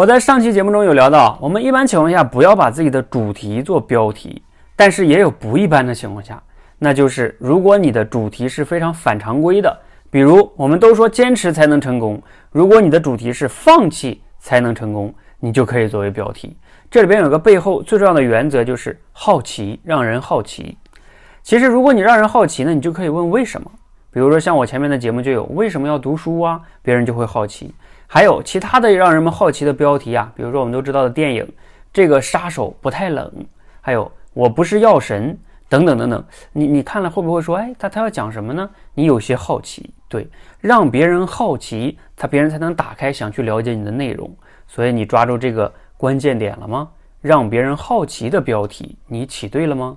我在上期节目中有聊到，我们一般情况下不要把自己的主题做标题，但是也有不一般的情况下，那就是如果你的主题是非常反常规的，比如我们都说坚持才能成功，如果你的主题是放弃才能成功，你就可以作为标题。这里边有个背后最重要的原则，就是好奇，让人好奇。其实如果你让人好奇呢，你就可以问为什么。比如说像我前面的节目就有为什么要读书啊，别人就会好奇。还有其他的让人们好奇的标题啊，比如说我们都知道的电影《这个杀手不太冷》，还有我不是药神等等等等。你你看了会不会说，哎，他他要讲什么呢？你有些好奇，对，让别人好奇，他别人才能打开想去了解你的内容。所以你抓住这个关键点了吗？让别人好奇的标题，你起对了吗？